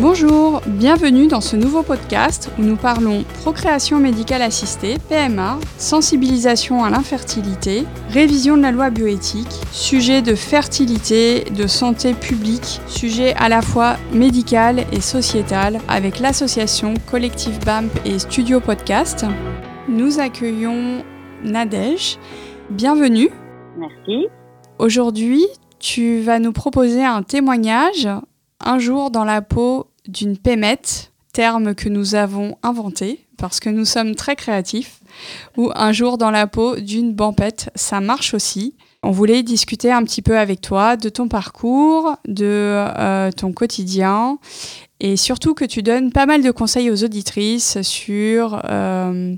Bonjour, bienvenue dans ce nouveau podcast où nous parlons procréation médicale assistée, PMA, sensibilisation à l'infertilité, révision de la loi bioéthique, sujet de fertilité, de santé publique, sujet à la fois médical et sociétal avec l'association Collectif BAMP et Studio Podcast. Nous accueillons Nadège. Bienvenue. Merci. Aujourd'hui, tu vas nous proposer un témoignage, un jour dans la peau d'une pémette, terme que nous avons inventé parce que nous sommes très créatifs, ou un jour dans la peau d'une bampette, ça marche aussi. On voulait discuter un petit peu avec toi de ton parcours, de euh, ton quotidien et surtout que tu donnes pas mal de conseils aux auditrices sur euh,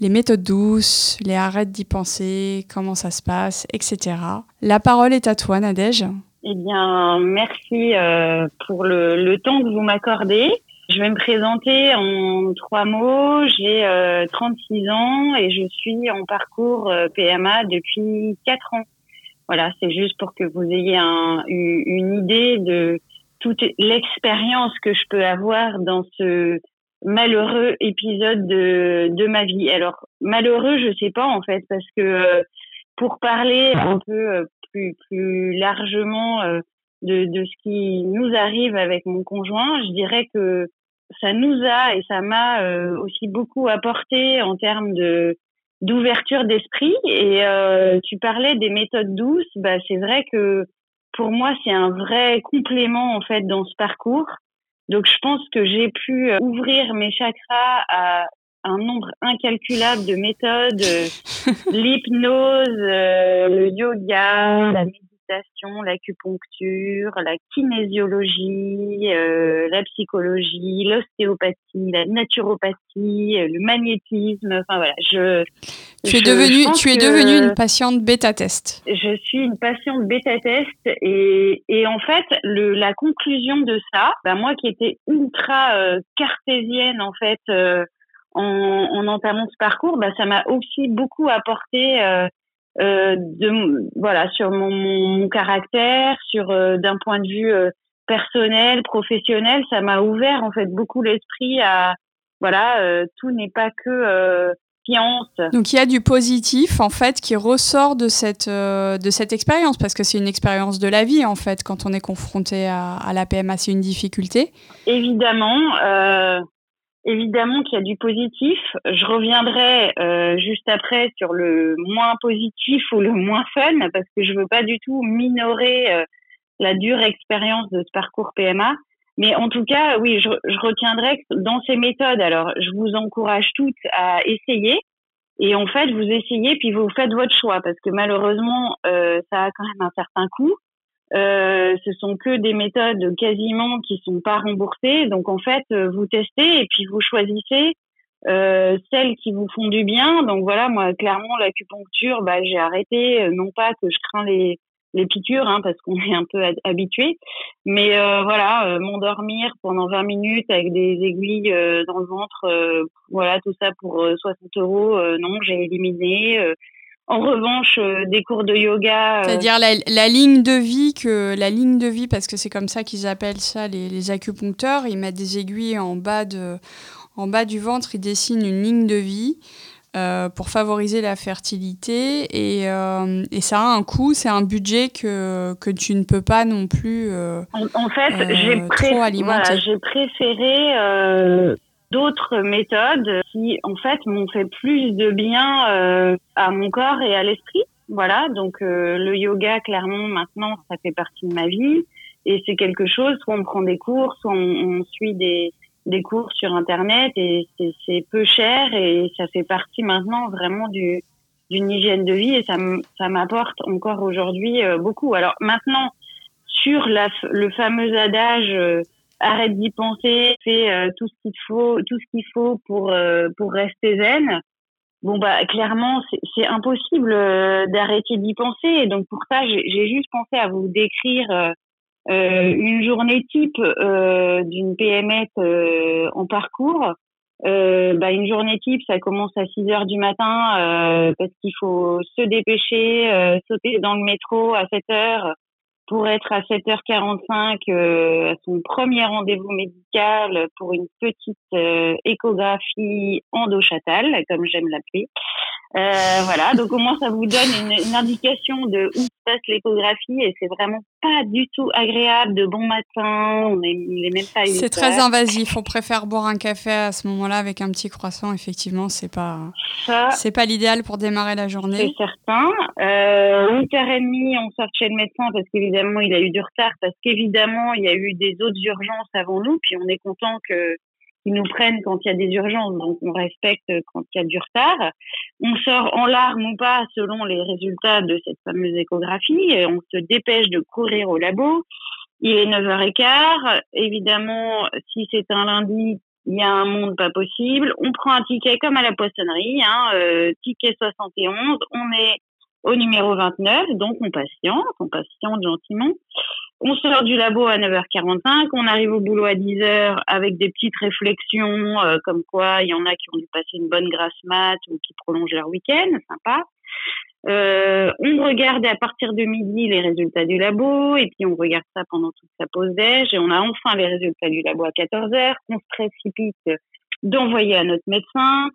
les méthodes douces, les arrêts d'y penser, comment ça se passe, etc. La parole est à toi, Nadège. Eh bien, merci euh, pour le, le, temps que vous m'accordez. Je vais me présenter en trois mots. J'ai 36 ans et je suis en parcours PMA depuis quatre ans. Voilà, c'est juste pour que vous ayez un, une idée de toute l'expérience que je peux avoir dans ce malheureux épisode de, de ma vie. Alors, malheureux, je sais pas en fait, parce que euh, pour parler un peu euh, plus, largement euh, de, de ce qui nous arrive avec mon conjoint, je dirais que ça nous a et ça m'a aussi beaucoup apporté en termes de d'ouverture d'esprit. Et euh, tu parlais des méthodes douces. Bah, c'est vrai que pour moi, c'est un vrai complément en fait dans ce parcours. Donc, je pense que j'ai pu euh, ouvrir mes chakras à un nombre incalculable de méthodes, l'hypnose, euh, le yoga, la l'acupuncture, la kinésiologie, euh, la psychologie, l'ostéopathie, la naturopathie, euh, le magnétisme. Enfin voilà, je. Tu es devenue, tu es devenue une patiente bêta test. Je suis une patiente bêta test et, et en fait le, la conclusion de ça, bah moi qui étais ultra euh, cartésienne en fait. En, en, entamant ce parcours, bah, ça m'a aussi beaucoup apporté euh, de voilà sur mon, mon, caractère, sur euh, d'un point de vue euh, personnel, professionnel, ça m'a ouvert en fait beaucoup l'esprit à voilà tout n'est pas que science. Donc il y a du positif en fait qui ressort de cette de cette expérience parce que c'est une expérience de la vie en fait quand on est confronté à, à la PMA, c'est une difficulté. Évidemment, euh, évidemment qu'il y a du positif. Je reviendrai euh, juste après sur le moins positif ou le moins fun parce que je veux pas du tout minorer euh, la dure expérience de ce parcours PMA. Mais en tout cas, oui, je, je retiendrai que dans ces méthodes, alors je vous encourage toutes à essayer. Et en fait, vous essayez puis vous faites votre choix parce que malheureusement, euh, ça a quand même un certain coût. Euh, ce sont que des méthodes quasiment qui sont pas remboursées. Donc en fait, euh, vous testez et puis vous choisissez euh, celles qui vous font du bien. Donc voilà, moi clairement l'acupuncture, bah, j'ai arrêté. Euh, non pas que je crains les les piqûres, hein, parce qu'on est un peu habitué, mais voilà, m'endormir pendant 20 minutes avec des aiguilles dans le ventre, voilà tout ça pour 60 euros, non, j'ai éliminé en revanche, euh, des cours de yoga. Euh, C'est-à-dire la, ligne de vie que la ligne de vie, parce que c'est comme ça qu'ils appellent ça les, acupuncteurs. Ils mettent des aiguilles en bas de, en bas du ventre, ils dessinent une ligne de vie. Euh, pour favoriser la fertilité et, et, ça a un coût, c'est un budget que, que tu ne peux pas non plus en, fait, j'ai préféré d'autres méthodes qui en fait m'ont fait plus de bien euh, à mon corps et à l'esprit. Voilà, donc euh, le yoga clairement maintenant ça fait partie de ma vie et c'est quelque chose soit on prend des cours, soit on, suit des des cours sur internet et c'est peu cher et ça fait partie maintenant vraiment du d'une hygiène de vie et ça ça m'apporte encore aujourd'hui euh, beaucoup. Alors maintenant sur la, le fameux adage arrête d'y penser, fais euh, tout ce qu'il faut, tout ce qu'il faut pour euh, pour rester zen. Bon bah clairement c'est impossible euh, d'arrêter d'y penser et donc pour ça j'ai juste pensé à vous décrire une journée type d'une PMS en parcours. bah, une journée type, ça commence à 6 heures du matin parce qu'il faut se dépêcher, sauter dans le métro à 7 heures, pour être à 7h45 euh, à son premier rendez-vous médical pour une petite euh, échographie endochatale, comme j'aime l'appeler. Euh, voilà, donc au moins ça vous donne une, une indication de où se passe l'échographie et c'est vraiment pas du tout agréable de bon matin. On est, est même pas. C'est très invasif. On préfère boire un café à ce moment-là avec un petit croissant. Effectivement, c'est pas c'est pas l'idéal pour démarrer la journée. C'est certain. Euh, 8h30, on sort chez le médecin parce qu'évidemment il a eu du retard parce qu'évidemment il y a eu des autres urgences avant nous. Puis on est content que ils nous prennent quand il y a des urgences, donc on respecte quand il y a du retard. On sort en larmes ou pas selon les résultats de cette fameuse échographie. On se dépêche de courir au labo. Il est 9h15. Évidemment, si c'est un lundi, il y a un monde pas possible. On prend un ticket comme à la poissonnerie, hein, euh, ticket 71. On est au numéro 29, donc on patiente, on patiente gentiment. On sort du labo à 9h45, on arrive au boulot à 10h avec des petites réflexions euh, comme quoi il y en a qui ont dû passer une bonne grasse mat ou qui prolongent leur week-end, sympa. Euh, on regarde à partir de midi les résultats du labo et puis on regarde ça pendant toute sa pause déj et on a enfin les résultats du labo à 14h qu'on se précipite d'envoyer à notre médecin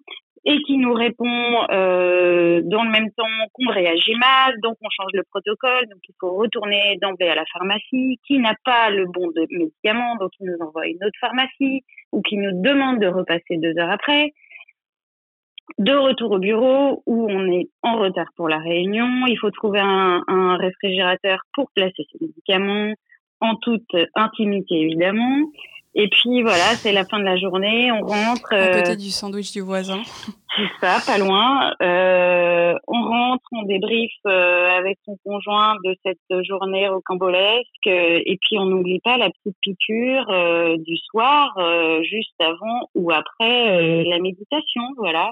et qui nous répond euh, dans le même temps qu'on réagit mal, donc on change le protocole, donc il faut retourner d'emblée à la pharmacie, qui n'a pas le bon de médicament, donc il nous envoie une autre pharmacie, ou qui nous demande de repasser deux heures après. De retour au bureau où on est en retard pour la réunion, il faut trouver un, un réfrigérateur pour placer ses médicaments en toute intimité évidemment. Et puis voilà, c'est la fin de la journée, on rentre. À côté euh, du sandwich du voisin. C'est ça, pas loin. Euh, on rentre, on débriefe euh, avec son conjoint de cette journée rocambolesque, et puis on n'oublie pas la petite piqûre du soir, juste avant ou après la méditation, voilà.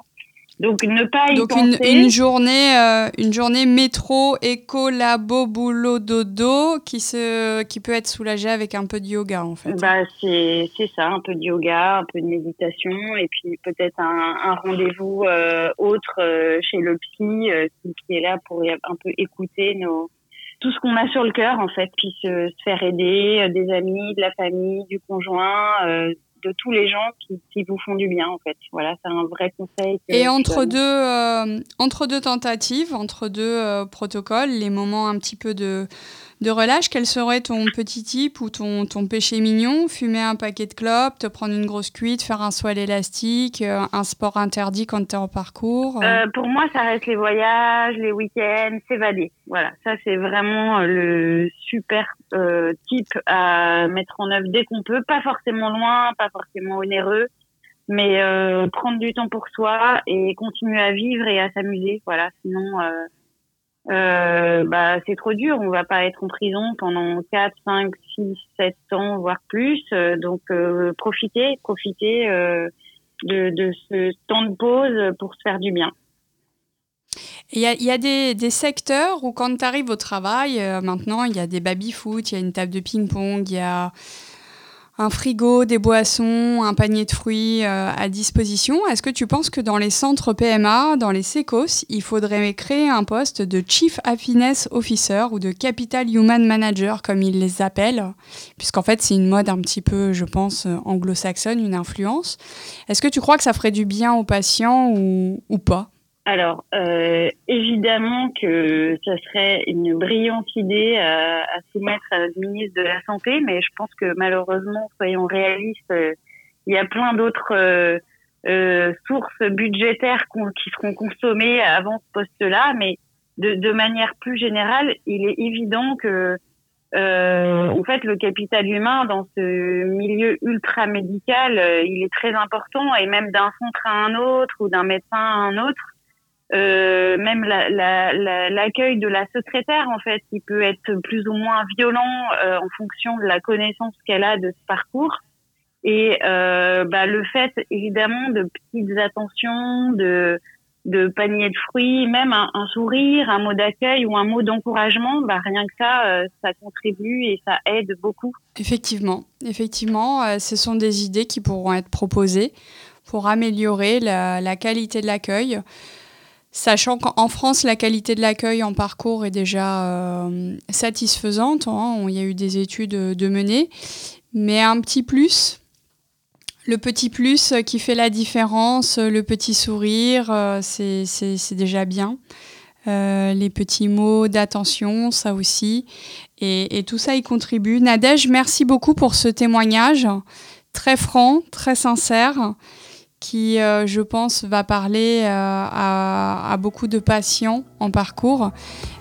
Donc ne pas y Donc Une, une, journée, euh, une journée métro, éco, labo, boulot, dodo, qui se, qui peut être soulagée avec un peu de yoga en fait. Bah c'est c'est ça, un peu de yoga, un peu de méditation, et puis peut-être un, un rendez-vous euh, autre euh, chez le psy qui, est là pour un peu écouter nos tout ce qu'on a sur le cœur en fait, puis se, se faire aider, des amis, de la famille, du conjoint de tous les gens qui, vous font du bien en fait. Voilà, c'est un vrai conseil. Et entre deux, euh, entre deux tentatives, entre deux euh, protocoles, les moments un petit peu de, de relâche, quel serait ton petit type ou ton, ton péché mignon? Fumer un paquet de clopes, te prendre une grosse cuite, faire un soin élastique, euh, un sport interdit quand tu es en parcours euh, Pour moi, ça reste les voyages, les week-ends, s'évader. Voilà, ça c'est vraiment euh, le super type à mettre en œuvre dès qu'on peut. Pas forcément loin, pas forcément onéreux, mais prendre du temps pour soi et continuer à vivre et à s'amuser. Voilà, sinon euh, bah, c'est trop dur. On va pas être en prison pendant 4, 5, 6, 7 ans, voire plus. Euh, donc, euh, profitez, profitez euh, de, ce temps de pause pour se faire du bien. Il y a, des, secteurs où quand tu arrives au travail, maintenant, il y a des baby-foot, il y a une table de ping-pong, il y a un frigo, des boissons, un panier de fruits euh, à disposition. Est-ce que tu penses que dans les centres PMA, dans les SECOS, il faudrait créer un poste de Chief Happiness Officer ou de Capital Human Manager, comme ils les appellent, puisqu'en fait c'est une mode un petit peu, je pense, anglo-saxonne, une influence. Est-ce que tu crois que ça ferait du bien aux patients ou pas? Alors, euh, évidemment que ce serait une brillante idée à, à soumettre la ministre de la Santé, mais je pense que malheureusement, soyons réalistes, euh, il y a plein d'autres euh, euh sources budgétaires qui seront consommées avant ce poste-là, mais de, de, manière plus générale, il est évident que euh, en fait, le capital humain dans ce milieu ultra médical, il est très important et même d'un centre à un autre ou d'un médecin à un autre, euh, même l'accueil la, de la secrétaire en fait qui peut être plus ou moins violent euh, en fonction de la connaissance qu'elle a de ce parcours. Et euh, bah, le fait évidemment de petites attentions de de paniers de fruits même un, sourire un mot d'accueil ou un mot d'encouragement bah rien que ça ça contribue et ça aide beaucoup. Effectivement. Effectivement ce sont des idées qui pourront être proposées pour améliorer la qualité de l'accueil Sachant qu'en France, la qualité de l'accueil en parcours est déjà satisfaisante. Hein. Il y a eu des études de mener. Mais un petit plus, le petit plus qui fait la différence, le petit sourire, c'est déjà bien. les petits mots d'attention, ça aussi. Et, tout ça y contribue. Nadège, merci beaucoup pour ce témoignage très franc, très sincère, qui, euh, je pense, va parler euh, à, beaucoup de patients en parcours.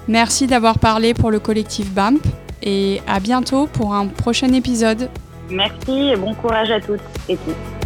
Merci d'avoir parlé pour le collectif BAMP et à bientôt pour un prochain épisode. Merci et bon courage à toutes et tous.